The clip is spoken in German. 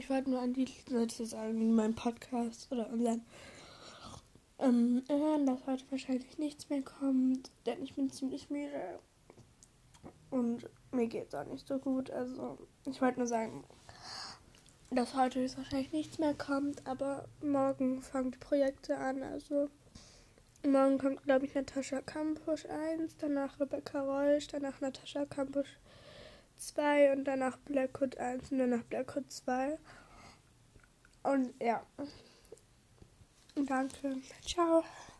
ich wollte nur an die Leute sagen, meinen Podcast oder unseren ähm, hören, dass heute wahrscheinlich nichts mehr kommt, denn ich bin ziemlich müde. Und mir geht es auch nicht so gut. Also, ich wollte nur sagen, dass heute wahrscheinlich nichts mehr kommt, aber morgen fangen die Projekte an. Also, morgen kommt, glaube ich, Natascha Kampusch 1, danach Rebecca Reusch, danach Natascha Kampusch 2 und danach Blackwood 1 und danach Blackwood 2. Und ja. Danke. Ciao.